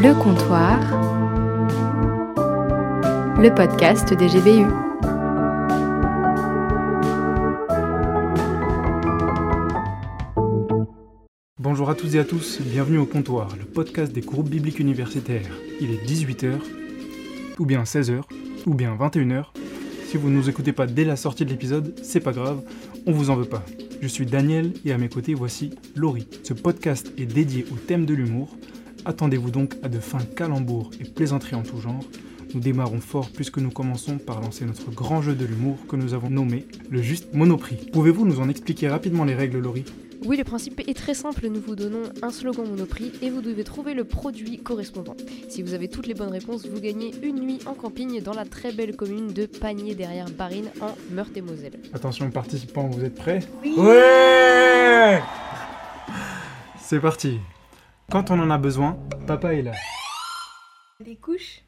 Le comptoir, le podcast des GBU. Bonjour à toutes et à tous, bienvenue au comptoir, le podcast des groupes bibliques universitaires. Il est 18h, ou bien 16h, ou bien 21h. Si vous ne nous écoutez pas dès la sortie de l'épisode, c'est pas grave, on vous en veut pas. Je suis Daniel et à mes côtés voici Laurie. Ce podcast est dédié au thème de l'humour. Attendez-vous donc à de fins calembours et plaisanteries en tout genre. Nous démarrons fort puisque nous commençons par lancer notre grand jeu de l'humour que nous avons nommé le juste Monoprix. Pouvez-vous nous en expliquer rapidement les règles, Laurie? Oui, le principe est très simple. Nous vous donnons un slogan Monoprix et vous devez trouver le produit correspondant. Si vous avez toutes les bonnes réponses, vous gagnez une nuit en camping dans la très belle commune de Panier derrière Barine en Meurthe-et-Moselle. Attention participants, vous êtes prêts? Oui. Ouais C'est parti. Quand on en a besoin, papa est là. Des couches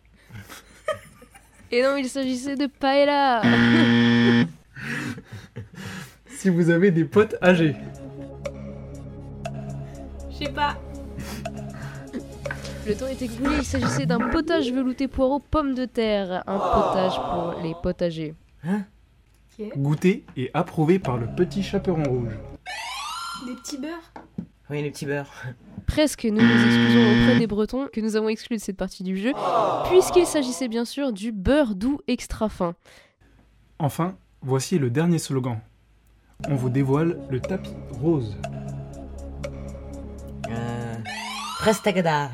Et non, il s'agissait de paella Si vous avez des potes âgés. Je sais pas. Le temps est écoulé, il s'agissait d'un potage velouté poireau pommes de terre. Un potage pour les potagers. Goûté et approuvé par le petit chaperon rouge. Des petits beurres Oui, les petits beurres. Presque, nous nous excusons auprès des Bretons que nous avons exclus de cette partie du jeu, puisqu'il s'agissait bien sûr du beurre doux extra fin. Enfin, voici le dernier slogan. On vous dévoile le tapis rose. Euh... Prestagada.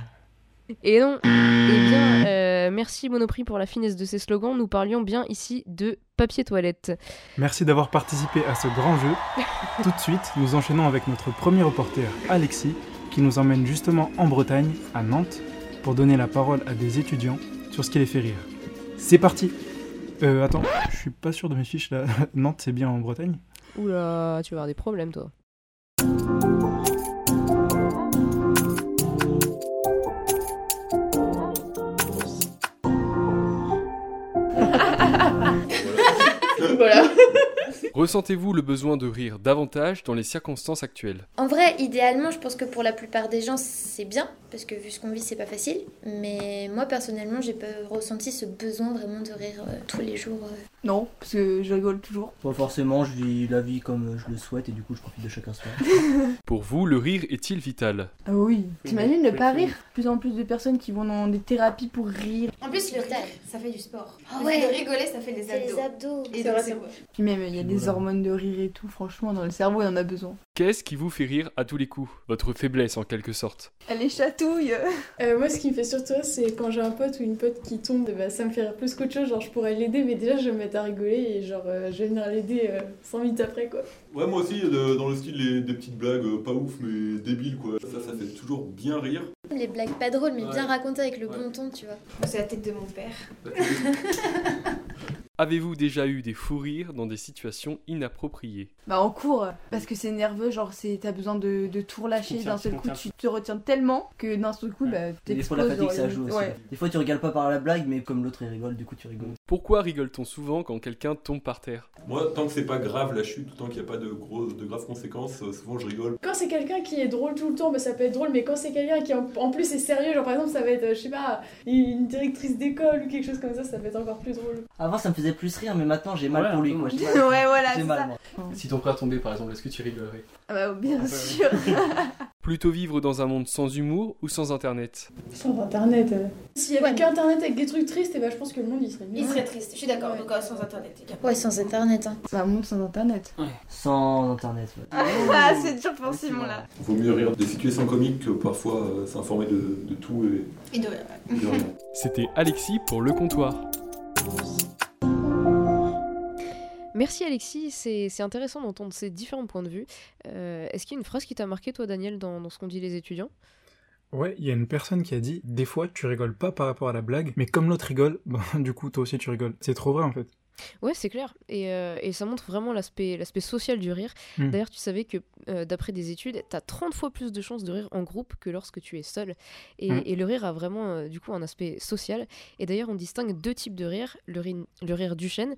Et non, eh bien, euh, merci Monoprix pour la finesse de ces slogans. Nous parlions bien ici de papier toilette. Merci d'avoir participé à ce grand jeu. Tout de suite, nous enchaînons avec notre premier reporter, Alexis, qui nous emmène justement en Bretagne, à Nantes, pour donner la parole à des étudiants sur ce qui les fait rire. C'est parti Euh, attends, je suis pas sûr de mes fiches là. Nantes, c'est bien en Bretagne? Oula, tu vas avoir des problèmes toi. Ressentez-vous le besoin de rire davantage dans les circonstances actuelles? En vrai, idéalement, je pense que pour la plupart des gens, c'est bien, parce que vu ce qu'on vit, c'est pas facile. Mais moi, personnellement, j'ai pas ressenti ce besoin vraiment de rire euh, tous les jours. euh. Non, parce que je rigole toujours. Pas forcément, je vis la vie comme je le souhaite et du coup je profite de chacun soi. Pour vous, le rire est-il vital? Ah oui. T'imagines ne pas rire? Plus en plus de personnes qui vont dans des thérapies pour rire. En plus, le rire, ça fait du sport. Ah Le ouais. de rigoler, ça fait des C'est les abdos. abdos. Et C'est donc, vrai, c'est c'est bon. Puis même, il y a des Voilà. hormones de rire et tout. Franchement, dans le cerveau, il en a besoin. Qu'est-ce qui vous fait rire à tous les coups? Votre faiblesse en quelque sorte. Elle les chatouille. Euh, moi, ce qui me fait surtout rire, c'est quand j'ai un pote ou une pote qui tombe, bah, ça me fait rire plus qu'autre chose. Genre, je pourrais l'aider, mais déjà, je vais me mettre rigoler et genre, euh, je vais venir l'aider euh, 100 minutes après, quoi. Ouais, moi aussi, de- dans le style des petites blagues euh, pas ouf mais débiles quoi. Ça, ça fait toujours bien rire. Les blagues pas drôles, mais bien Ouais. racontées avec le Ouais. bon ton, tu vois. C'est la tête de mon père. Avez-vous déjà eu des fous rires dans des situations inappropriées? Bah, en cours, parce que c'est nerveux. Genre, c'est t'as besoin de, de tout relâcher. D'un seul coup, tu te retiens tellement que d'un seul coup, bah, Et des fois la fatigue ça joue aussi. Ouais. Des fois tu rigoles pas par la blague mais comme l'autre il rigole, du coup tu rigoles. Pourquoi rigole-t-on souvent quand quelqu'un tombe par terre? Moi, tant que c'est pas grave la chute, tant qu'il n'y a pas de, gros, de graves conséquences, euh, souvent je rigole. Quand c'est quelqu'un qui est drôle tout le temps, bah, ça peut être drôle, mais quand c'est quelqu'un qui en, en plus est sérieux, genre par exemple, ça va être, euh, je sais pas, une directrice d'école ou quelque chose comme ça, ça peut être encore plus drôle. Avant ça me faisait plus rire mais maintenant j'ai mal Ouais, pour lui moi. Ouais, voilà, j'ai c'est mal moi. Si ton frère tombait par exemple, est-ce que tu rigolerais? Ah bah, bien Ouais. sûr. Plutôt vivre dans un monde sans humour ou sans internet Sans internet. euh. S'il y avait Ouais. qu'internet avec des trucs tristes, et bah, je pense que le monde il serait mieux. Il serait triste. Je suis d'accord. Ouais. Donc, euh, sans internet. Ouais, sans internet. Hein. C'est un monde sans internet. Sans internet. ouais. Ah, c'est dur pour Simon là. Vaut mieux rire des situations comiques que parfois euh, s'informer de, de tout et Et de... de rien. C'était Alexis pour Le Comptoir. Merci Alexis, c'est intéressant d'entendre ces différents points de vue. Euh, Est-ce qu'il y a une phrase qui t'a marqué, toi, Daniel, dans, dans ce qu'ont dit les étudiants? Ouais, il y a une personne qui a dit Des fois, tu rigoles pas par rapport à la blague, mais comme l'autre rigole, bah, du coup, toi aussi tu rigoles. C'est trop vrai en fait. Ouais, c'est clair. Et, euh, et, ça montre vraiment l'aspect social du rire. Mm. D'ailleurs, tu savais que euh, d'après des études, tu as 30 fois plus de chances de rire en groupe que lorsque tu es seul. Et, mm. et le rire a vraiment, euh, du coup, un aspect social. Et d'ailleurs, on distingue deux types de rire. Le, le rire du chêne,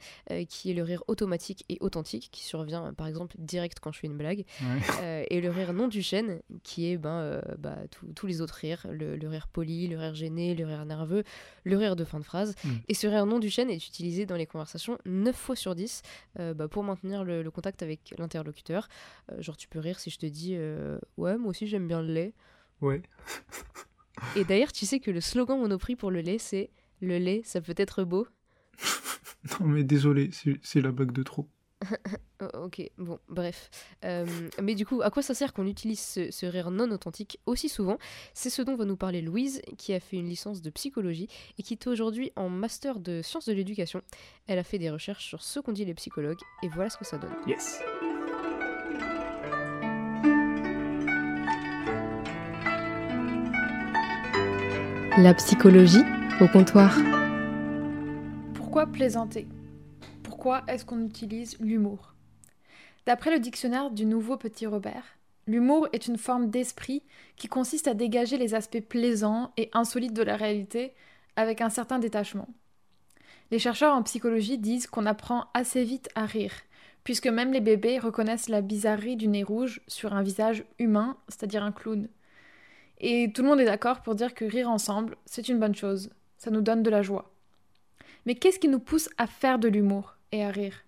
qui est le rire automatique et authentique, qui survient, par exemple, direct quand je fais une blague. et le rire non du chêne, qui est ben, bah, tous les autres rires. Le, le, rire poli, le rire gêné, le rire nerveux, le rire de fin de phrase. Mm. Et ce rire non du chêne est utilisé dans les conversations 9 fois sur 10 euh, bah, pour maintenir le, contact avec l'interlocuteur. Euh, genre, tu peux rire si je te dis euh, Ouais, moi aussi j'aime bien le lait. Ouais. Et d'ailleurs, tu sais que le slogan Monoprix pour le lait, c'est Le lait, ça peut être beau. non, mais désolé, c'est la bug de trop. Oh, ok, bon, bref. Euh, mais du coup, à quoi ça sert qu'on utilise ce, rire non authentique aussi souvent? C'est ce dont va nous parler Louise, qui a fait une licence de psychologie et qui est aujourd'hui en master de sciences de l'éducation. Elle a fait des recherches sur ce qu'ont dit les psychologues et voilà ce que ça donne. Yes. La psychologie au comptoir. Pourquoi plaisanter? Pourquoi est-ce qu'on utilise l'humour? D'après le dictionnaire du nouveau Petit Robert, l'humour est une forme d'esprit qui consiste à dégager les aspects plaisants et insolites de la réalité avec un certain détachement. Les chercheurs en psychologie disent qu'on apprend assez vite à rire, puisque même les bébés reconnaissent la bizarrerie du nez rouge sur un visage humain, c'est-à-dire un clown. Et tout le monde est d'accord pour dire que rire ensemble, c'est une bonne chose, ça nous donne de la joie. Mais qu'est-ce qui nous pousse à faire de l'humour? Et à rire.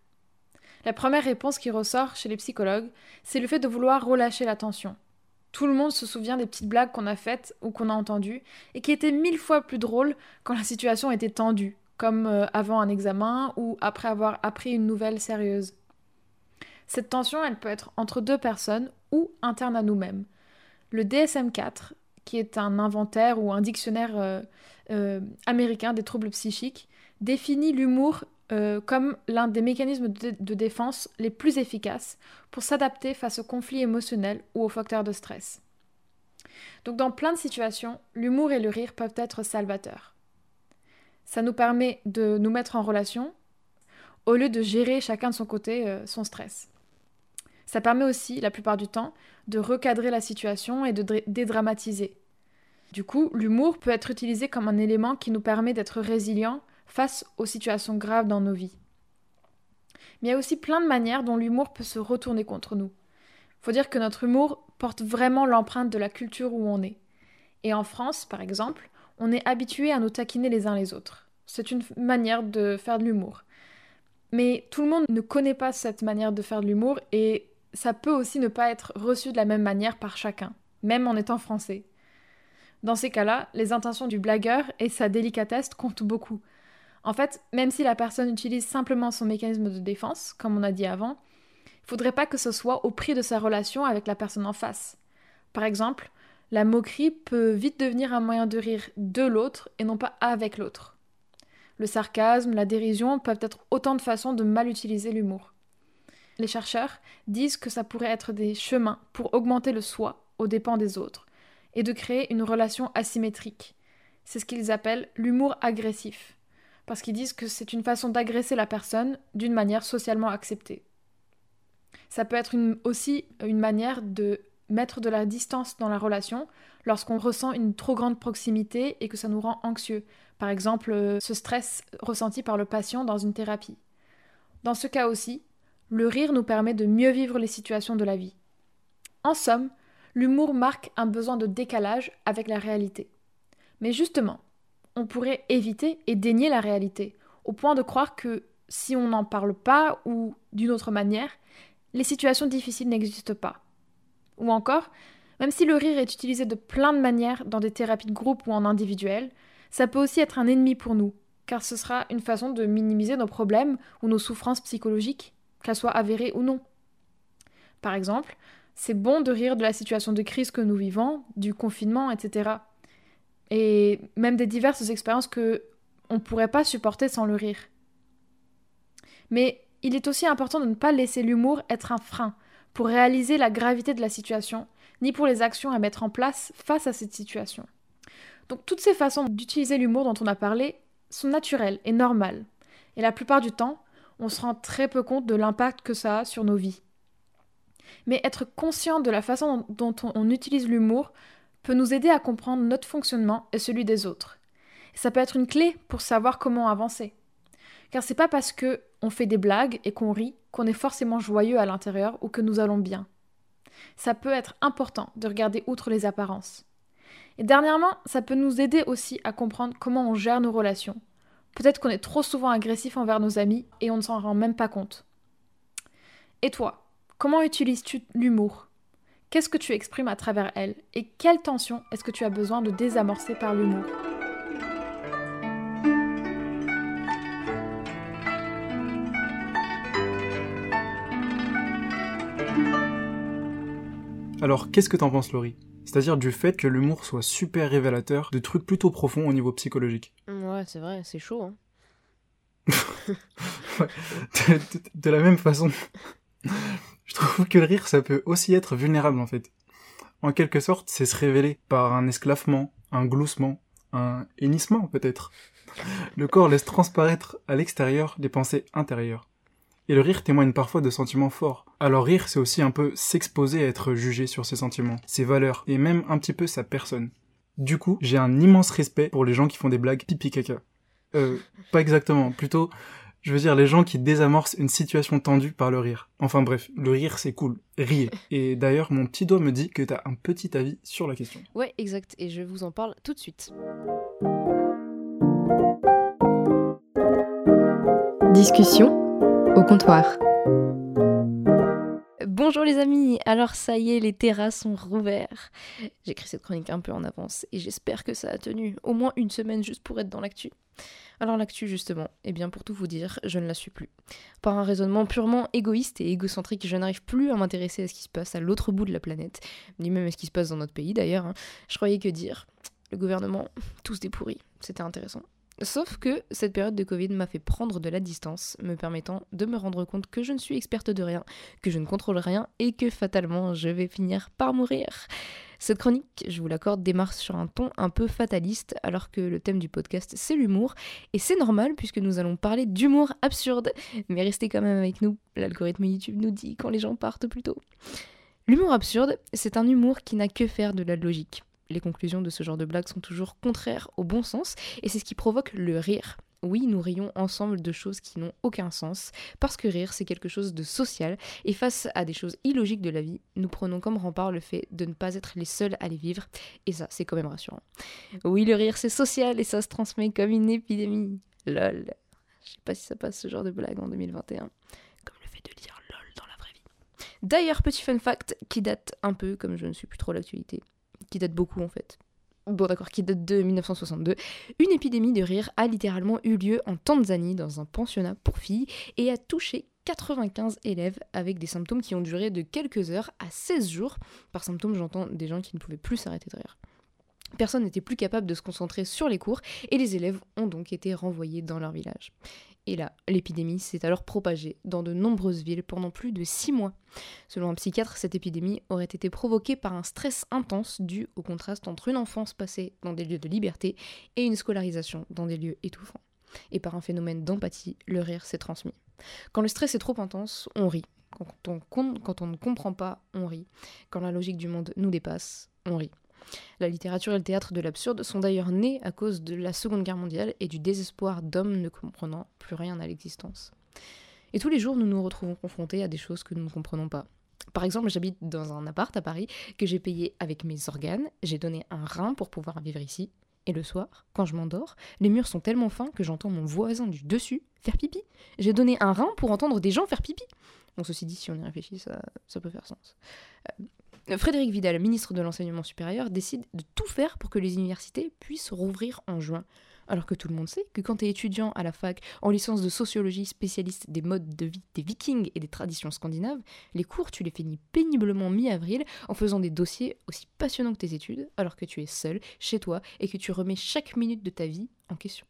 La première réponse qui ressort chez les psychologues, c'est le fait de vouloir relâcher la tension. Tout le monde se souvient des petites blagues qu'on a faites ou qu'on a entendues et qui étaient mille fois plus drôles quand la situation était tendue, comme euh, avant un examen ou après avoir appris une nouvelle sérieuse. Cette tension, elle peut être entre deux personnes ou interne à nous-mêmes. Le DSM-4, qui est un inventaire ou un dictionnaire euh, euh, américain des troubles psychiques, définit l'humour euh, comme l'un des mécanismes de, défense les plus efficaces pour s'adapter face aux conflits émotionnels ou aux facteurs de stress. Donc dans plein de situations, l'humour et le rire peuvent être salvateurs. Ça nous permet de nous mettre en relation au lieu de gérer chacun de son côté euh, son stress. Ça permet aussi, la plupart du temps, de recadrer la situation et de dédramatiser. Du coup, l'humour peut être utilisé comme un élément qui nous permet d'être résilient face aux situations graves dans nos vies. Mais il y a aussi plein de manières dont l'humour peut se retourner contre nous. Faut dire que notre humour porte vraiment l'empreinte de la culture où on est. Et en France, par exemple, on est habitué à nous taquiner les uns les autres. C'est une manière de faire de l'humour. Mais tout le monde ne connaît pas cette manière de faire de l'humour et ça peut aussi ne pas être reçu de la même manière par chacun, même en étant français. Dans ces cas-là, les intentions du blagueur et sa délicatesse comptent beaucoup. En fait, même si la personne utilise simplement son mécanisme de défense, comme on a dit avant, il faudrait pas que ce soit au prix de sa relation avec la personne en face. Par exemple, la moquerie peut vite devenir un moyen de rire de l'autre et non pas avec l'autre. Le sarcasme, la dérision peuvent être autant de façons de mal utiliser l'humour. Les chercheurs disent que ça pourrait être des chemins pour augmenter le soi aux dépens des autres et de créer une relation asymétrique. C'est ce qu'ils appellent l'humour agressif parce qu'ils disent que c'est une façon d'agresser la personne d'une manière socialement acceptée. Ça peut être aussi une manière de mettre de la distance dans la relation lorsqu'on ressent une trop grande proximité et que ça nous rend anxieux. Par exemple, euh, ce stress ressenti par le patient dans une thérapie. Dans ce cas aussi, le rire nous permet de mieux vivre les situations de la vie. En somme, l'humour marque un besoin de décalage avec la réalité. Mais justement, on pourrait éviter et dénier la réalité, au point de croire que si on n'en parle pas ou d'une autre manière, les situations difficiles n'existent pas. Ou encore, même si le rire est utilisé de plein de manières dans des thérapies de groupe ou en individuel, ça peut aussi être un ennemi pour nous, car ce sera une façon de minimiser nos problèmes ou nos souffrances psychologiques, qu'elles soient avérées ou non. Par exemple, c'est bon de rire de la situation de crise que nous vivons, du confinement, etc et même des diverses expériences que on pourrait pas supporter sans le rire. Mais il est aussi important de ne pas laisser l'humour être un frein pour réaliser la gravité de la situation, ni pour les actions à mettre en place face à cette situation. Donc toutes ces façons d'utiliser l'humour dont on a parlé sont naturelles et normales. Et la plupart du temps, on se rend très peu compte de l'impact que ça a sur nos vies. Mais être conscient de la façon dont on utilise l'humour peut nous aider à comprendre notre fonctionnement et celui des autres. Ça peut être une clé pour savoir comment avancer. Car c'est pas parce que on fait des blagues et qu'on rit qu'on est forcément joyeux à l'intérieur ou que nous allons bien. Ça peut être important de regarder outre les apparences. Et dernièrement, ça peut nous aider aussi à comprendre comment on gère nos relations. Peut-être qu'on est trop souvent agressif envers nos amis et on ne s'en rend même pas compte. Et toi, comment utilises-tu l'humour? Qu'est-ce que tu exprimes à travers elle Et quelle tension est-ce que tu as besoin de désamorcer par l'humour Alors, qu'est-ce que t'en penses, Laurie? C'est-à-dire du fait que l'humour soit super révélateur de trucs plutôt profonds au niveau psychologique. Ouais, c'est vrai, c'est chaud. Hein. de, la même façon, je trouve que le rire, ça peut aussi être vulnérable en fait. En quelque sorte, c'est se révéler par un esclavement, un gloussement, un hennissement peut-être. Le corps laisse transparaître à l'extérieur les pensées intérieures. Et le rire témoigne parfois de sentiments forts. Alors rire, c'est aussi un peu s'exposer à être jugé sur ses sentiments, ses valeurs, et même un petit peu sa personne. Du coup, j'ai un immense respect pour les gens qui font des blagues pipi caca. Euh, pas exactement, plutôt, je veux dire les gens qui désamorcent une situation tendue par le rire. Enfin bref, le rire c'est cool, riez. Et d'ailleurs, mon petit doigt me dit que t'as un petit avis sur la question. Ouais, exact, et je vous en parle tout de suite. Discussion au comptoir. Bonjour les amis, alors ça y est, les terrasses sont rouverts. J'écris cette chronique un peu en avance et j'espère que ça a tenu au moins une semaine juste pour être dans l'actu. Alors l'actu justement, eh bien pour tout vous dire, je ne la suis plus. Par un raisonnement purement égoïste et égocentrique, je n'arrive plus à m'intéresser à ce qui se passe à l'autre bout de la planète, ni même à ce qui se passe dans notre pays d'ailleurs. Hein. Je croyais que dire le gouvernement, tous des pourris, c'était intéressant. Sauf que cette période de Covid m'a fait prendre de la distance, me permettant de me rendre compte que je ne suis experte de rien, que je ne contrôle rien et que fatalement je vais finir par mourir. Cette chronique, je vous l'accorde, démarre sur un ton un peu fataliste alors que le thème du podcast c'est l'humour et c'est normal puisque nous allons parler d'humour absurde. Mais restez quand même avec nous, l'algorithme YouTube nous dit quand les gens partent plus tôt. L'humour absurde, c'est un humour qui n'a que faire de la logique les conclusions de ce genre de blagues sont toujours contraires au bon sens, et c'est ce qui provoque le rire. Oui, nous rions ensemble de choses qui n'ont aucun sens, parce que rire, c'est quelque chose de social, et face à des choses illogiques de la vie, nous prenons comme rempart le fait de ne pas être les seuls à les vivre, et ça, c'est quand même rassurant. Oui, le rire, c'est social, et ça se transmet comme une épidémie. Lol. Je sais pas si ça passe ce genre de blague en 2021. Comme le fait de dire lol dans la vraie vie. D'ailleurs, petit fun fact qui date un peu, comme je ne suis plus trop l'actualité qui date beaucoup en fait. Bon d'accord, qui date de 1962. Une épidémie de rire a littéralement eu lieu en Tanzanie dans un pensionnat pour filles et a touché 95 élèves avec des symptômes qui ont duré de quelques heures à 16 jours. Par symptômes, j'entends des gens qui ne pouvaient plus s'arrêter de rire. Personne n'était plus capable de se concentrer sur les cours et les élèves ont donc été renvoyés dans leur village. Et là, l'épidémie s'est alors propagée dans de nombreuses villes pendant plus de six mois. Selon un psychiatre, cette épidémie aurait été provoquée par un stress intense dû au contraste entre une enfance passée dans des lieux de liberté et une scolarisation dans des lieux étouffants. Et par un phénomène d'empathie, le rire s'est transmis. Quand le stress est trop intense, on rit. Quand on, quand on ne comprend pas, on rit. Quand la logique du monde nous dépasse, on rit. La littérature et le théâtre de l'absurde sont d'ailleurs nés à cause de la Seconde Guerre mondiale et du désespoir d'hommes ne comprenant plus rien à l'existence. Et tous les jours, nous nous retrouvons confrontés à des choses que nous ne comprenons pas. Par exemple, j'habite dans un appart à Paris que j'ai payé avec mes organes, j'ai donné un rein pour pouvoir vivre ici, et le soir, quand je m'endors, les murs sont tellement fins que j'entends mon voisin du dessus faire pipi. J'ai donné un rein pour entendre des gens faire pipi. Bon, ceci dit, si on y réfléchit, ça, peut faire sens. Euh, Frédéric Vidal, ministre de l'Enseignement supérieur, décide de tout faire pour que les universités puissent rouvrir en juin. Alors que tout le monde sait que quand tu es étudiant à la fac en licence de sociologie spécialiste des modes de vie des vikings et des traditions scandinaves, les cours tu les finis péniblement mi-avril en faisant des dossiers aussi passionnants que tes études alors que tu es seul chez toi et que tu remets chaque minute de ta vie en question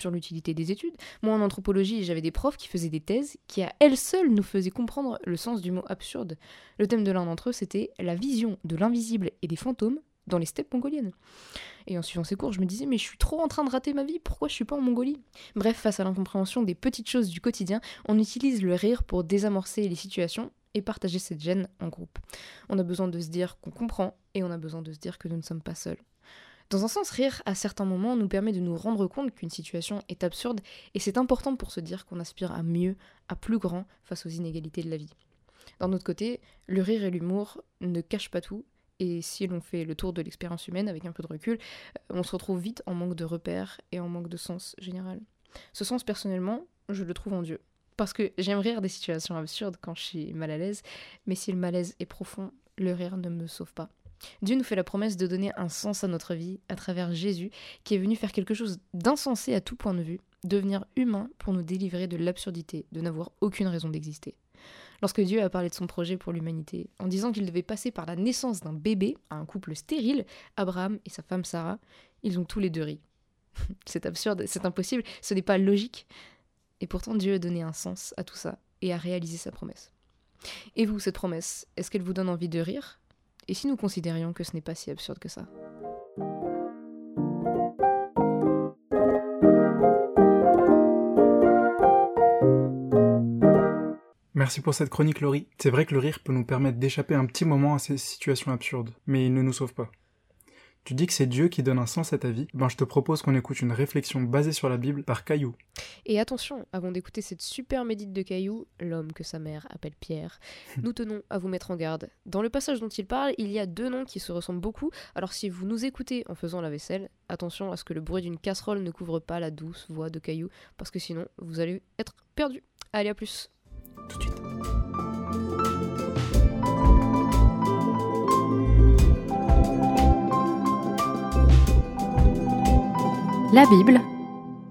sur l'utilité des études. Moi, en anthropologie, j'avais des profs qui faisaient des thèses qui, à elles seules, nous faisaient comprendre le sens du mot absurde. Le thème de l'un d'entre eux, c'était la vision de l'invisible et des fantômes dans les steppes mongoliennes. Et en suivant ces cours, je me disais, mais je suis trop en train de rater ma vie, pourquoi je suis pas en Mongolie? Bref, face à l'incompréhension des petites choses du quotidien, on utilise le rire pour désamorcer les situations et partager cette gêne en groupe. On a besoin de se dire qu'on comprend et on a besoin de se dire que nous ne sommes pas seuls. Dans un sens, rire à certains moments nous permet de nous rendre compte qu'une situation est absurde et c'est important pour se dire qu'on aspire à mieux, à plus grand face aux inégalités de la vie. D'un autre côté, le rire et l'humour ne cachent pas tout et si l'on fait le tour de l'expérience humaine avec un peu de recul, euh, on se retrouve vite en manque de repères et en manque de sens général. Ce sens, personnellement, je le trouve en Dieu. Parce que j'aime rire des situations absurdes quand je suis mal à l'aise, mais si le malaise est profond, le rire ne me sauve pas. Dieu nous fait la promesse de donner un sens à notre vie à travers Jésus, qui est venu faire quelque chose d'insensé à tout point de vue, devenir humain pour nous délivrer de l'absurdité de n'avoir aucune raison d'exister. Lorsque Dieu a parlé de son projet pour l'humanité, en disant qu'il devait passer par la naissance d'un bébé à un couple stérile, Abraham et sa femme Sarah, ils ont tous les deux ri. c'est absurde, c'est impossible, ce n'est pas logique. Et pourtant Dieu a donné un sens à tout ça et a réalisé sa promesse. Et vous, cette promesse, est-ce qu'elle vous donne envie de rire? Et si nous considérions que ce n'est pas si absurde que ça Merci pour cette chronique, Laurie. C'est vrai que le rire peut nous permettre d'échapper un petit moment à ces situations absurdes, mais il ne nous sauve pas. Tu dis que c'est Dieu qui donne un sens à ta vie, ben je te propose qu'on écoute une réflexion basée sur la Bible par Caillou. Et attention, avant d'écouter cette super médite de Caillou, l'homme que sa mère appelle Pierre, nous tenons à vous mettre en garde. Dans le passage dont il parle, il y a deux noms qui se ressemblent beaucoup, alors si vous nous écoutez en faisant la vaisselle, attention à ce que le bruit d'une casserole ne couvre pas la douce voix de Caillou, parce que sinon vous allez être perdu. Allez, à plus tout de suite. La Bible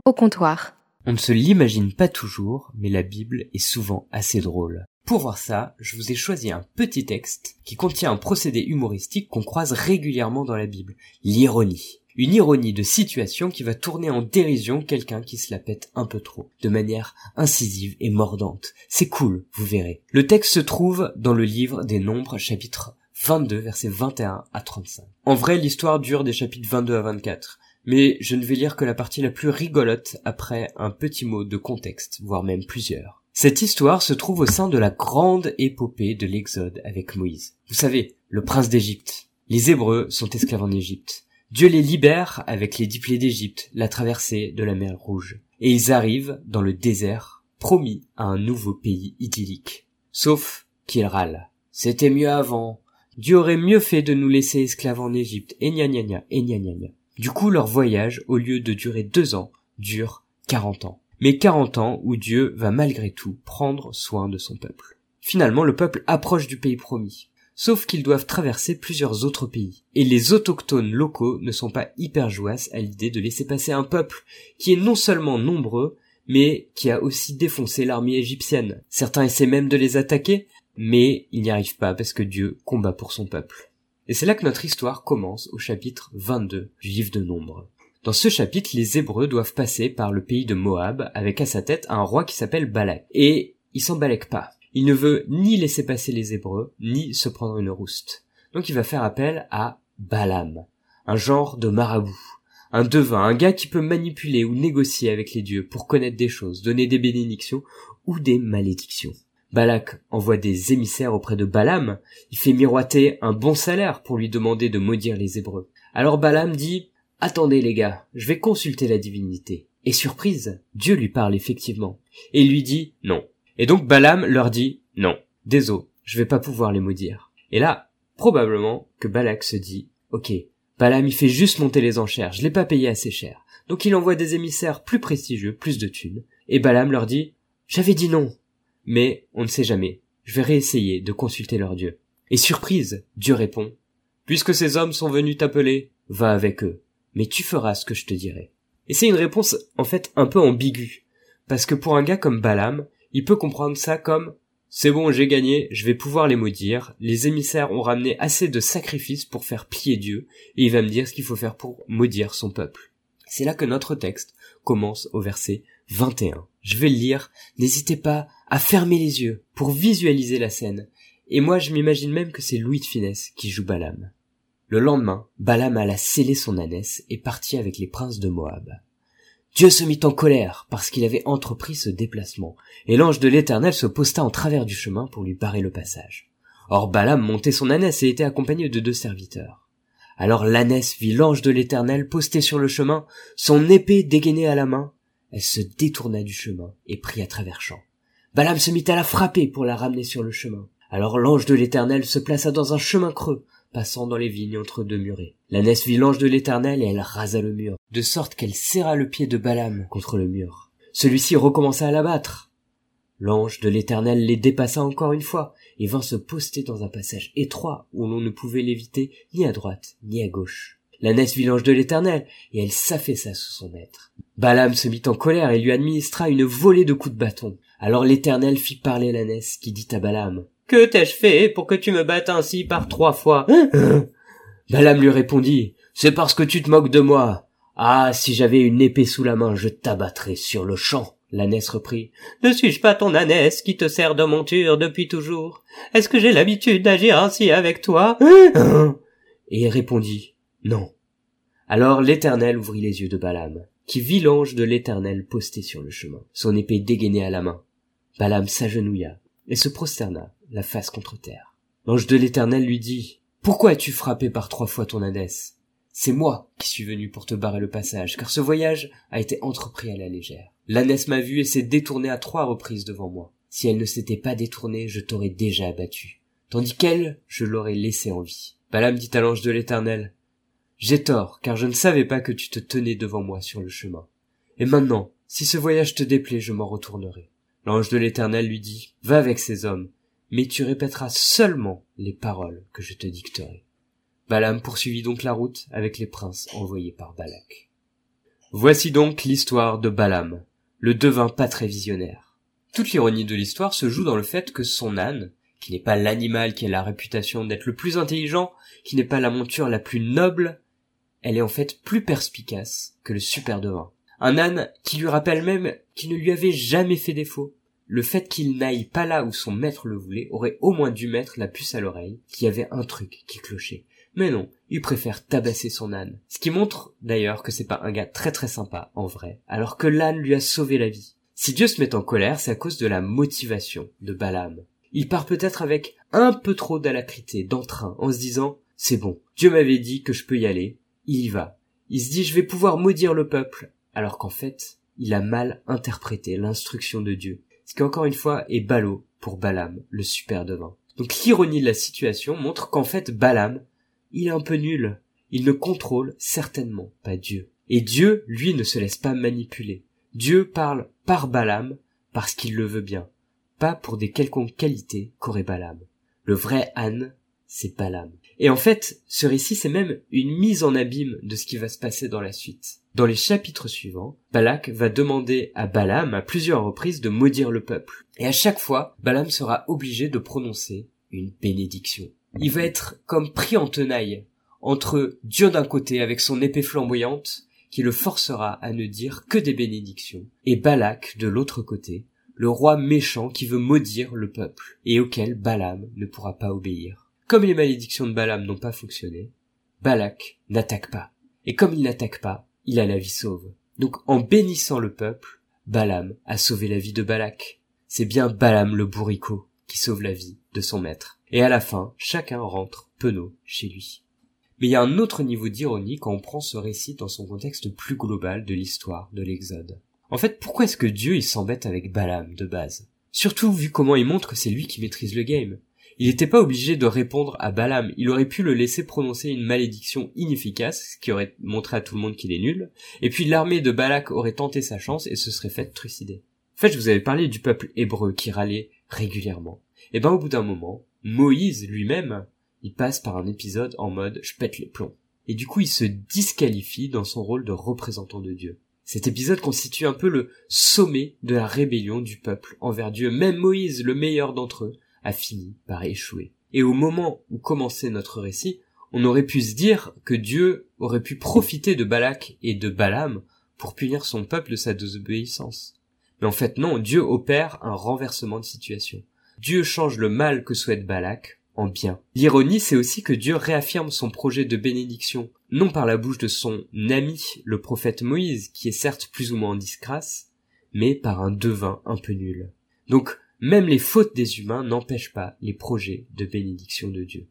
au comptoir. On ne se l'imagine pas toujours, mais la Bible est souvent assez drôle. Pour voir ça, je vous ai choisi un petit texte qui contient un procédé humoristique qu'on croise régulièrement dans la Bible, l'ironie une ironie de situation qui va tourner en dérision quelqu'un qui se la pète un peu trop, de manière incisive et mordante. C'est cool, vous verrez. Le texte se trouve dans le livre des Nombres, chapitre 22, versets 21 à 35. En vrai, l'histoire dure des chapitres 22 à 24, mais je ne vais lire que la partie la plus rigolote après un petit mot de contexte, voire même plusieurs. Cette histoire se trouve au sein de la grande épopée de l'Exode avec Moïse. Vous savez, le prince d'Égypte. Les Hébreux sont esclaves en Égypte. Dieu les libère avec les dix plaies d'Égypte, la traversée de la mer Rouge. Et ils arrivent dans le désert, promis à un nouveau pays idyllique. Sauf qu'ils râlent. C'était mieux avant. Dieu aurait mieux fait de nous laisser esclaves en Égypte, et gna gna gna, et gna gna gna. Du coup, leur voyage, au lieu de durer deux ans, dure quarante ans. Mais quarante ans où Dieu va malgré tout prendre soin de son peuple. Finalement, le peuple approche du pays promis sauf qu'ils doivent traverser plusieurs autres pays. Et les autochtones locaux ne sont pas hyper joyeux à l'idée de laisser passer un peuple qui est non seulement nombreux, mais qui a aussi défoncé l'armée égyptienne. Certains essaient même de les attaquer, mais ils n'y arrivent pas parce que Dieu combat pour son peuple. Et c'est là que notre histoire commence au chapitre 22 du livre de Nombre. Dans ce chapitre, les Hébreux doivent passer par le pays de Moab avec à sa tête un roi qui s'appelle Balak. Et il s'en balèque pas. Il ne veut ni laisser passer les Hébreux, ni se prendre une rouste. Donc il va faire appel à Balaam, un genre de marabout, un devin, un gars qui peut manipuler ou négocier avec les dieux pour connaître des choses, donner des bénédictions ou des malédictions. Balak envoie des émissaires auprès de Balaam, il fait miroiter un bon salaire pour lui demander de maudire les Hébreux. Alors Balaam dit Attendez les gars, je vais consulter la divinité. Et surprise, Dieu lui parle effectivement, et lui dit Non, et donc Balaam leur dit non, désolé, je vais pas pouvoir les maudire. Et là, probablement que Balak se dit ok, Balaam il fait juste monter les enchères, je l'ai pas payé assez cher. Donc il envoie des émissaires plus prestigieux, plus de thunes. Et Balaam leur dit j'avais dit non. Mais on ne sait jamais, je vais réessayer de consulter leur Dieu. Et surprise, Dieu répond puisque ces hommes sont venus t'appeler, va avec eux, mais tu feras ce que je te dirai. Et c'est une réponse en fait un peu ambiguë, parce que pour un gars comme Balaam, il peut comprendre ça comme c'est bon, j'ai gagné, je vais pouvoir les maudire, les émissaires ont ramené assez de sacrifices pour faire plier Dieu, et il va me dire ce qu'il faut faire pour maudire son peuple. C'est là que notre texte commence au verset 21. Je vais le lire, n'hésitez pas à fermer les yeux pour visualiser la scène, et moi je m'imagine même que c'est Louis de Finesse qui joue Balaam. Le lendemain, Balaam alla sceller son ânesse et partit avec les princes de Moab. Dieu se mit en colère parce qu'il avait entrepris ce déplacement, et l'ange de l'Éternel se posta en travers du chemin pour lui barrer le passage. Or Balaam montait son ânesse et était accompagné de deux serviteurs. Alors l'ânesse vit l'ange de l'Éternel posté sur le chemin, son épée dégainée à la main. Elle se détourna du chemin et prit à travers champ. Balaam se mit à la frapper pour la ramener sur le chemin. Alors l'ange de l'Éternel se plaça dans un chemin creux, passant dans les vignes entre deux murets. L'ânesse vit l'ange de l'Éternel et elle rasa le mur, de sorte qu'elle serra le pied de Balaam contre le mur. Celui-ci recommença à l'abattre. L'ange de l'Éternel les dépassa encore une fois et vint se poster dans un passage étroit où l'on ne pouvait l'éviter ni à droite ni à gauche. L'ânesse vit l'ange de l'Éternel et elle s'affaissa sous son maître. Balaam se mit en colère et lui administra une volée de coups de bâton. Alors l'Éternel fit parler l'ânesse qui dit à Balaam que t'ai-je fait pour que tu me battes ainsi par trois fois Balaam lui répondit, C'est parce que tu te moques de moi. Ah, si j'avais une épée sous la main, je t'abattrais sur le champ. L'ânesse reprit. Ne suis-je pas ton ânesse qui te sert de monture depuis toujours? Est-ce que j'ai l'habitude d'agir ainsi avec toi Et il répondit. Non. Alors l'Éternel ouvrit les yeux de Balaam, qui vit l'ange de l'Éternel posté sur le chemin, son épée dégainée à la main. Balaam s'agenouilla et se prosterna la face contre terre. L'ange de l'Éternel lui dit, Pourquoi as-tu frappé par trois fois ton ânesse C'est moi qui suis venu pour te barrer le passage, car ce voyage a été entrepris à la légère. L'ânesse m'a vu et s'est détournée à trois reprises devant moi. Si elle ne s'était pas détournée, je t'aurais déjà abattu. Tandis qu'elle, je l'aurais laissée en vie. Balaam dit à l'ange de l'Éternel, J'ai tort, car je ne savais pas que tu te tenais devant moi sur le chemin. Et maintenant, si ce voyage te déplaît, je m'en retournerai. L'ange de l'Éternel lui dit, Va avec ces hommes, mais tu répéteras seulement les paroles que je te dicterai. Balaam poursuivit donc la route avec les princes envoyés par Balak. Voici donc l'histoire de Balaam, le devin pas très visionnaire. Toute l'ironie de l'histoire se joue dans le fait que son âne, qui n'est pas l'animal qui a la réputation d'être le plus intelligent, qui n'est pas la monture la plus noble, elle est en fait plus perspicace que le super devin. Un âne qui lui rappelle même qu'il ne lui avait jamais fait défaut, le fait qu'il n'aille pas là où son maître le voulait aurait au moins dû mettre la puce à l'oreille, qu'il y avait un truc qui clochait. Mais non, il préfère tabasser son âne. Ce qui montre d'ailleurs que c'est pas un gars très très sympa en vrai, alors que l'âne lui a sauvé la vie. Si Dieu se met en colère, c'est à cause de la motivation de Balaam. Il part peut-être avec un peu trop d'alacrité, d'entrain, en se disant c'est bon, Dieu m'avait dit que je peux y aller, il y va. Il se dit je vais pouvoir maudire le peuple, alors qu'en fait, il a mal interprété l'instruction de Dieu ce qui encore une fois est ballot pour Balaam, le super devin. Donc l'ironie de la situation montre qu'en fait Balaam, il est un peu nul. Il ne contrôle certainement pas Dieu. Et Dieu, lui, ne se laisse pas manipuler. Dieu parle par Balaam parce qu'il le veut bien, pas pour des quelconques qualités qu'aurait Balaam. Le vrai âne, c'est Balaam. Et en fait, ce récit, c'est même une mise en abîme de ce qui va se passer dans la suite. Dans les chapitres suivants, Balak va demander à Balaam à plusieurs reprises de maudire le peuple. Et à chaque fois, Balaam sera obligé de prononcer une bénédiction. Il va être comme pris en tenaille entre Dieu d'un côté avec son épée flamboyante qui le forcera à ne dire que des bénédictions, et Balak de l'autre côté, le roi méchant qui veut maudire le peuple, et auquel Balaam ne pourra pas obéir. Comme les malédictions de Balaam n'ont pas fonctionné, Balak n'attaque pas. Et comme il n'attaque pas, il a la vie sauve. Donc en bénissant le peuple, Balaam a sauvé la vie de Balak. C'est bien Balaam le bourricot qui sauve la vie de son maître. Et à la fin, chacun rentre penaud chez lui. Mais il y a un autre niveau d'ironie quand on prend ce récit dans son contexte plus global de l'histoire de l'Exode. En fait, pourquoi est-ce que Dieu il s'embête avec Balaam de base? Surtout vu comment il montre que c'est lui qui maîtrise le game. Il n'était pas obligé de répondre à Balaam, il aurait pu le laisser prononcer une malédiction inefficace, ce qui aurait montré à tout le monde qu'il est nul, et puis l'armée de Balak aurait tenté sa chance et se serait fait trucider. En fait, je vous avais parlé du peuple hébreu qui râlait régulièrement. Et ben au bout d'un moment, Moïse lui-même, il passe par un épisode en mode je pète les plombs. Et du coup, il se disqualifie dans son rôle de représentant de Dieu. Cet épisode constitue un peu le sommet de la rébellion du peuple envers Dieu. Même Moïse, le meilleur d'entre eux, fini par échouer. Et au moment où commençait notre récit, on aurait pu se dire que Dieu aurait pu profiter de Balak et de Balaam pour punir son peuple de sa désobéissance. Mais en fait non, Dieu opère un renversement de situation. Dieu change le mal que souhaite Balak en bien. L'ironie, c'est aussi que Dieu réaffirme son projet de bénédiction, non par la bouche de son ami, le prophète Moïse, qui est certes plus ou moins en disgrâce, mais par un devin un peu nul. Donc, même les fautes des humains n'empêchent pas les projets de bénédiction de Dieu.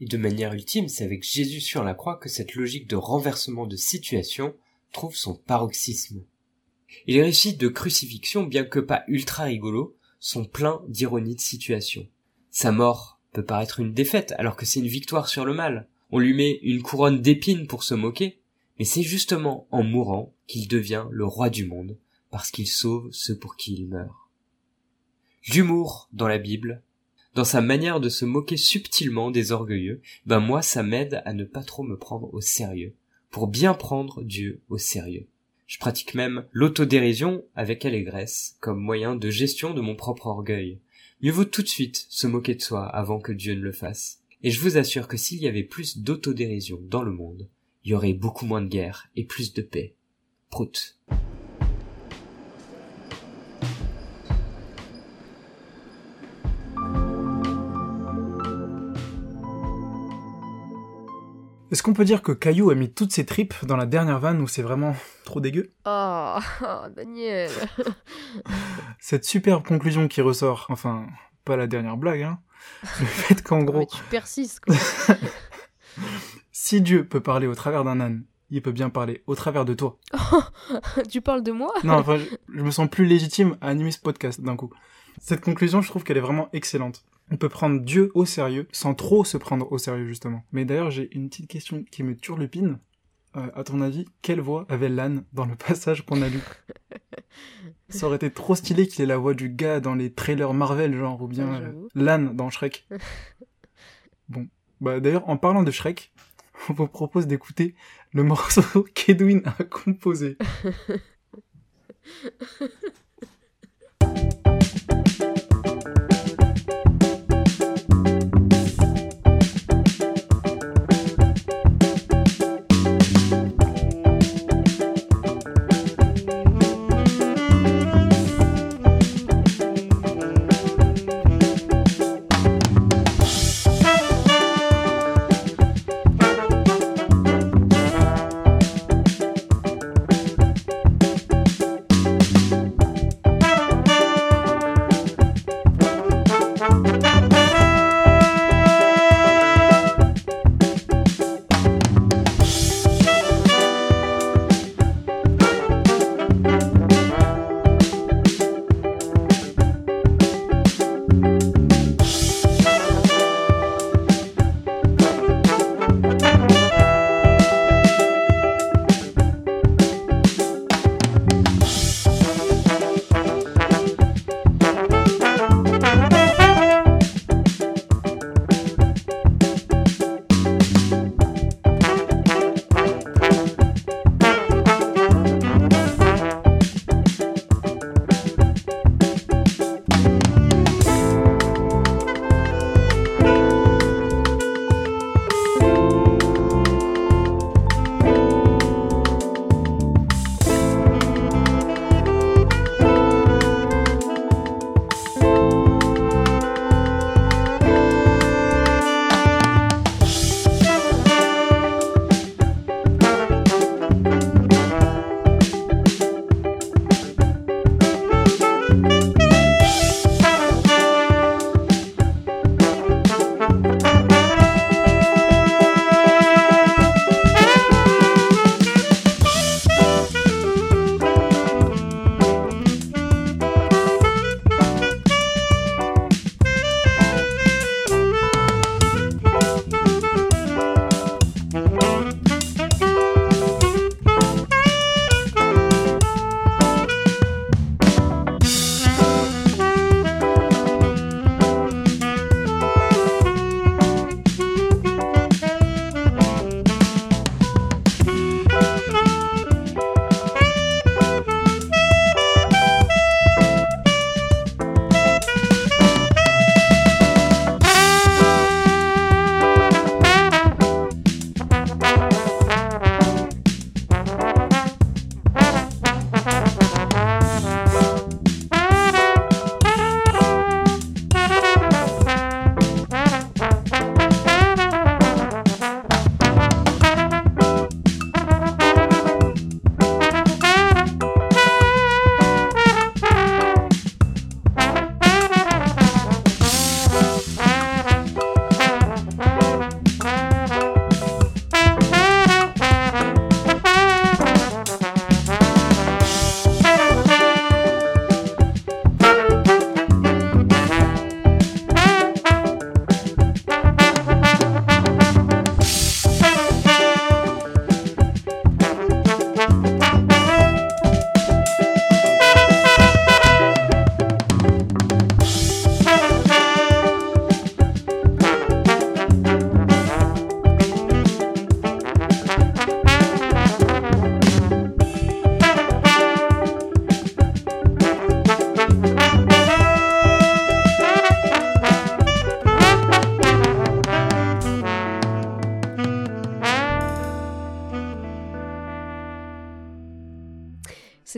Et de manière ultime, c'est avec Jésus sur la croix que cette logique de renversement de situation trouve son paroxysme. Et les récits de crucifixion, bien que pas ultra rigolos, sont pleins d'ironie de situation. Sa mort peut paraître une défaite alors que c'est une victoire sur le mal. On lui met une couronne d'épines pour se moquer, mais c'est justement en mourant qu'il devient le roi du monde, parce qu'il sauve ceux pour qui il meurt. L'humour dans la Bible, dans sa manière de se moquer subtilement des orgueilleux, ben moi ça m'aide à ne pas trop me prendre au sérieux, pour bien prendre Dieu au sérieux. Je pratique même l'autodérision avec allégresse comme moyen de gestion de mon propre orgueil. Mieux vaut tout de suite se moquer de soi avant que Dieu ne le fasse. Et je vous assure que s'il y avait plus d'autodérision dans le monde, il y aurait beaucoup moins de guerre et plus de paix. Prout. Est-ce qu'on peut dire que Caillou a mis toutes ses tripes dans la dernière vanne où c'est vraiment trop dégueu? Oh, Daniel Cette superbe conclusion qui ressort, enfin, pas la dernière blague, hein, le fait qu'en gros... Mais tu persistes, quoi. si Dieu peut parler au travers d'un âne, il peut bien parler au travers de toi. tu parles de moi? Non, enfin, je, je me sens plus légitime à animer ce podcast d'un coup. Cette conclusion, je trouve qu'elle est vraiment excellente on peut prendre Dieu au sérieux sans trop se prendre au sérieux justement. Mais d'ailleurs j'ai une petite question qui me turlupine. Euh, à ton avis, quelle voix avait l'âne dans le passage qu'on a lu? Ça aurait été trop stylé qu'il ait la voix du gars dans les trailers Marvel, genre, ou bien euh, l'âne dans Shrek. Bon, bah d'ailleurs, en parlant de Shrek, on vous propose d'écouter le morceau qu'Edwin a composé.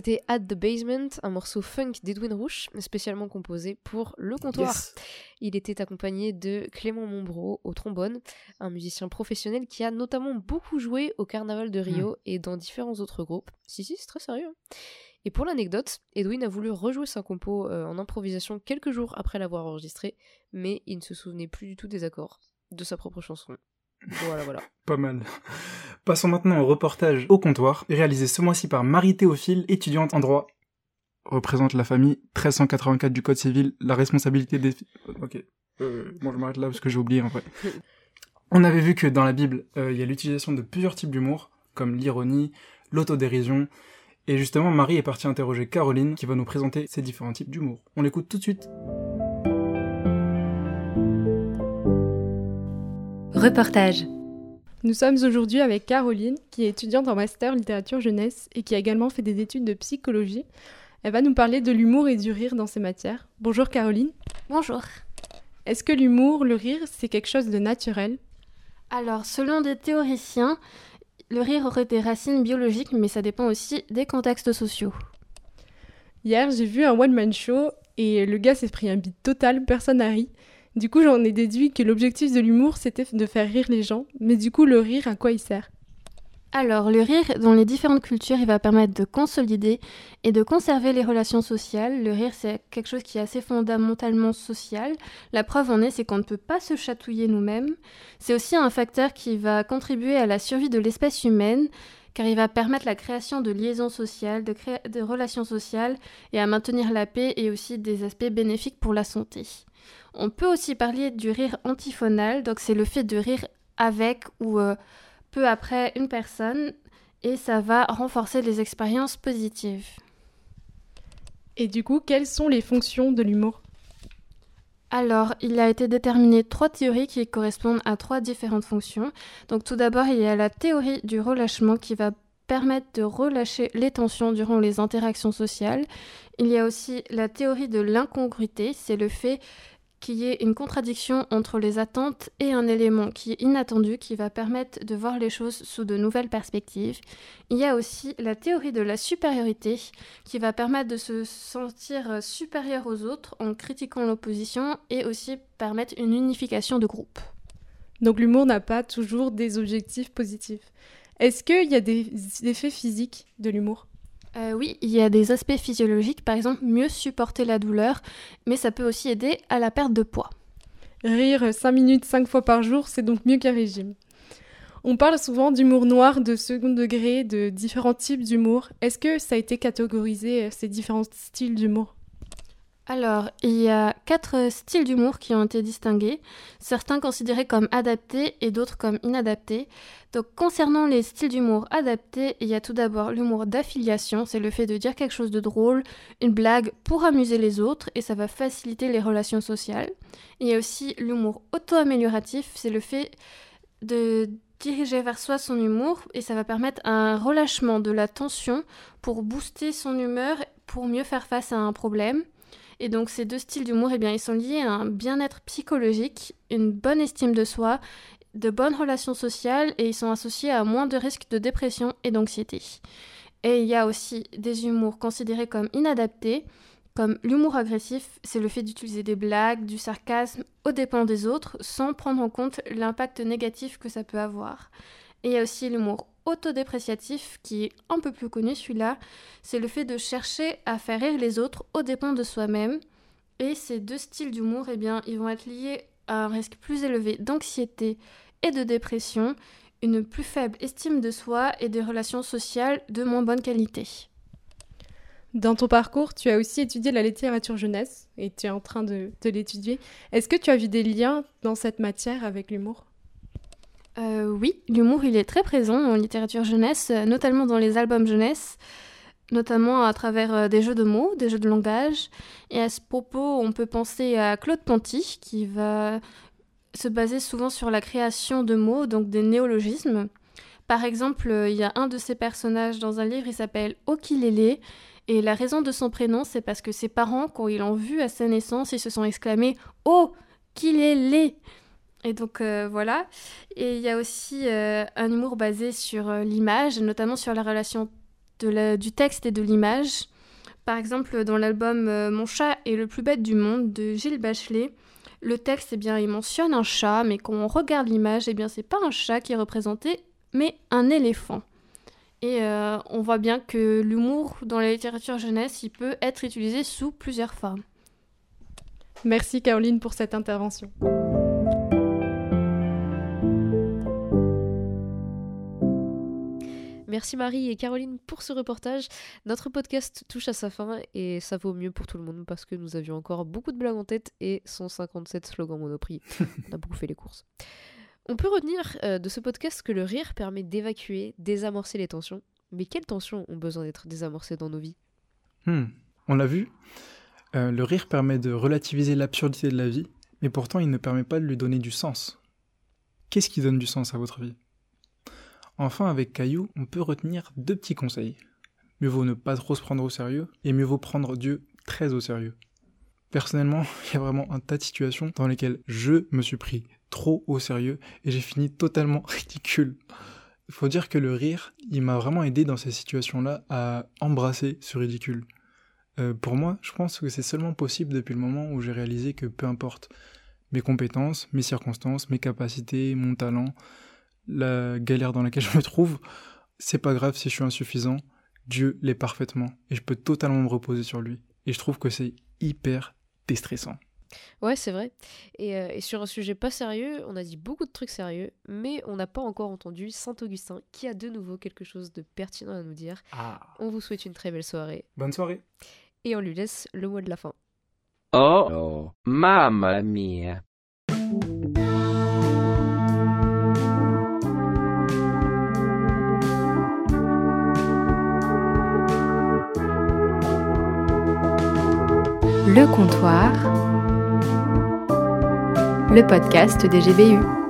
C'était At the Basement, un morceau funk d'Edwin Rouche, spécialement composé pour le comptoir. Yes. Il était accompagné de Clément Montbro au trombone, un musicien professionnel qui a notamment beaucoup joué au Carnaval de Rio et dans différents autres groupes. Si, si, c'est très sérieux. Et pour l'anecdote, Edwin a voulu rejouer sa compo euh, en improvisation quelques jours après l'avoir enregistré, mais il ne se souvenait plus du tout des accords de sa propre chanson. Voilà, voilà. Pas mal. Passons maintenant au reportage au comptoir, réalisé ce mois-ci par Marie Théophile, étudiante en droit. Représente la famille 1384 du Code civil, la responsabilité des... Ok. Euh, bon, je m'arrête là parce que j'ai oublié en vrai. On avait vu que dans la Bible, euh, il y a l'utilisation de plusieurs types d'humour, comme l'ironie, l'autodérision, et justement, Marie est partie interroger Caroline, qui va nous présenter ces différents types d'humour. On l'écoute tout de suite. Reportage. Nous sommes aujourd'hui avec Caroline, qui est étudiante en master littérature jeunesse et qui a également fait des études de psychologie. Elle va nous parler de l'humour et du rire dans ces matières. Bonjour Caroline. Bonjour. Est-ce que l'humour, le rire, c'est quelque chose de naturel? Alors, selon des théoriciens, le rire aurait des racines biologiques, mais ça dépend aussi des contextes sociaux. Hier, j'ai vu un one-man show et le gars s'est pris un beat total, personne n'a ri. Du coup, j'en ai déduit que l'objectif de l'humour, c'était de faire rire les gens. Mais du coup, le rire, à quoi il sert? Alors, le rire, dans les différentes cultures, il va permettre de consolider et de conserver les relations sociales. Le rire, c'est quelque chose qui est assez fondamentalement social. La preuve en est, c'est qu'on ne peut pas se chatouiller nous-mêmes. C'est aussi un facteur qui va contribuer à la survie de l'espèce humaine car il va permettre la création de liaisons sociales, de, relations sociales et à maintenir la paix et aussi des aspects bénéfiques pour la santé. On peut aussi parler du rire antiphonal, donc c'est le fait de rire avec ou euh, peu après une personne et ça va renforcer les expériences positives. Et du coup, quelles sont les fonctions de l'humour? Alors, il a été déterminé trois théories qui correspondent à trois différentes fonctions. Donc, tout d'abord, il y a la théorie du relâchement qui va permettre de relâcher les tensions durant les interactions sociales. Il y a aussi la théorie de l'incongruité, c'est le fait qu'il y ait une contradiction entre les attentes et un élément qui est inattendu, qui va permettre de voir les choses sous de nouvelles perspectives. Il y a aussi la théorie de la supériorité, qui va permettre de se sentir supérieur aux autres en critiquant l'opposition et aussi permettre une unification de groupe. Donc l'humour n'a pas toujours des objectifs positifs. Est-ce qu'il y a des effets physiques de l'humour? Euh, oui, il y a des aspects physiologiques, par exemple mieux supporter la douleur, mais ça peut aussi aider à la perte de poids. Rire 5 minutes 5 fois par jour, c'est donc mieux qu'un régime. On parle souvent d'humour noir, de second degré, de différents types d'humour. Est-ce que ça a été catégorisé, ces différents styles d'humour? Alors, il y a quatre styles d'humour qui ont été distingués, certains considérés comme adaptés et d'autres comme inadaptés. Donc, concernant les styles d'humour adaptés, il y a tout d'abord l'humour d'affiliation, c'est le fait de dire quelque chose de drôle, une blague pour amuser les autres et ça va faciliter les relations sociales. Il y a aussi l'humour auto-amélioratif, c'est le fait de diriger vers soi son humour et ça va permettre un relâchement de la tension pour booster son humeur pour mieux faire face à un problème. Et donc ces deux styles d'humour, eh bien, ils sont liés à un bien-être psychologique, une bonne estime de soi, de bonnes relations sociales et ils sont associés à moins de risques de dépression et d'anxiété. Et il y a aussi des humours considérés comme inadaptés, comme l'humour agressif, c'est le fait d'utiliser des blagues, du sarcasme aux dépens des autres sans prendre en compte l'impact négatif que ça peut avoir. Et il y a aussi l'humour autodépréciatif qui est un peu plus connu celui-là, c'est le fait de chercher à faire rire les autres aux dépens de soi-même. Et ces deux styles d'humour, eh bien, ils vont être liés à un risque plus élevé d'anxiété et de dépression, une plus faible estime de soi et des relations sociales de moins bonne qualité. Dans ton parcours, tu as aussi étudié la littérature jeunesse et tu es en train de, de l'étudier. Est-ce que tu as vu des liens dans cette matière avec l'humour? Euh, oui, l'humour il est très présent en littérature jeunesse, notamment dans les albums jeunesse, notamment à travers euh, des jeux de mots, des jeux de langage. Et à ce propos, on peut penser à Claude Ponty, qui va se baser souvent sur la création de mots, donc des néologismes. Par exemple, il y a un de ses personnages dans un livre, il s'appelle Okilele, et la raison de son prénom, c'est parce que ses parents, quand ils l'ont vu à sa naissance, ils se sont exclamés Oh, qu'il est laid et donc euh, voilà. Et il y a aussi euh, un humour basé sur euh, l'image, notamment sur la relation du texte et de l'image. Par exemple, dans l'album Mon chat est le plus bête du monde de Gilles Bachelet, le texte, eh bien, il mentionne un chat, mais quand on regarde l'image, eh bien, c'est pas un chat qui est représenté, mais un éléphant. Et on voit bien que l'humour dans la littérature jeunesse, il peut être utilisé sous plusieurs formes. Merci Caroline pour cette intervention. Merci Marie et Caroline pour ce reportage. Notre podcast touche à sa fin et ça vaut mieux pour tout le monde parce que nous avions encore beaucoup de blagues en tête et 157 slogans Monoprix. On a beaucoup fait les courses. On peut retenir euh, de ce podcast que le rire permet d'évacuer, désamorcer les tensions. Mais quelles tensions ont besoin d'être désamorcées dans nos vies? Hmm, On l'a vu, euh, le rire permet de relativiser l'absurdité de la vie, mais pourtant il ne permet pas de lui donner du sens. Qu'est-ce qui donne du sens à votre vie? Enfin, avec Caillou, on peut retenir deux petits conseils. Mieux vaut ne pas trop se prendre au sérieux, et mieux vaut prendre Dieu très au sérieux. Personnellement, il y a vraiment un tas de situations dans lesquelles je me suis pris trop au sérieux et j'ai fini totalement ridicule. Faut dire que le rire, il m'a vraiment aidé dans ces situations-là à embrasser ce ridicule. Euh, pour moi, je pense que c'est seulement possible depuis le moment où j'ai réalisé que peu importe mes compétences, mes circonstances, mes capacités, mon talent, la galère dans laquelle je me trouve, c'est pas grave si je suis insuffisant, Dieu l'est parfaitement et je peux totalement me reposer sur lui. Et je trouve que c'est hyper déstressant. Ouais, c'est vrai. Et, euh, et sur un sujet pas sérieux, on a dit beaucoup de trucs sérieux, mais on n'a pas encore entendu Saint-Augustin qui a de nouveau quelque chose de pertinent à nous dire. Ah. On vous souhaite une très belle soirée Bonne soirée. et on lui laisse le mot de la fin. Oh, oh, mamma mia. Le comptoir, le podcast des GBU.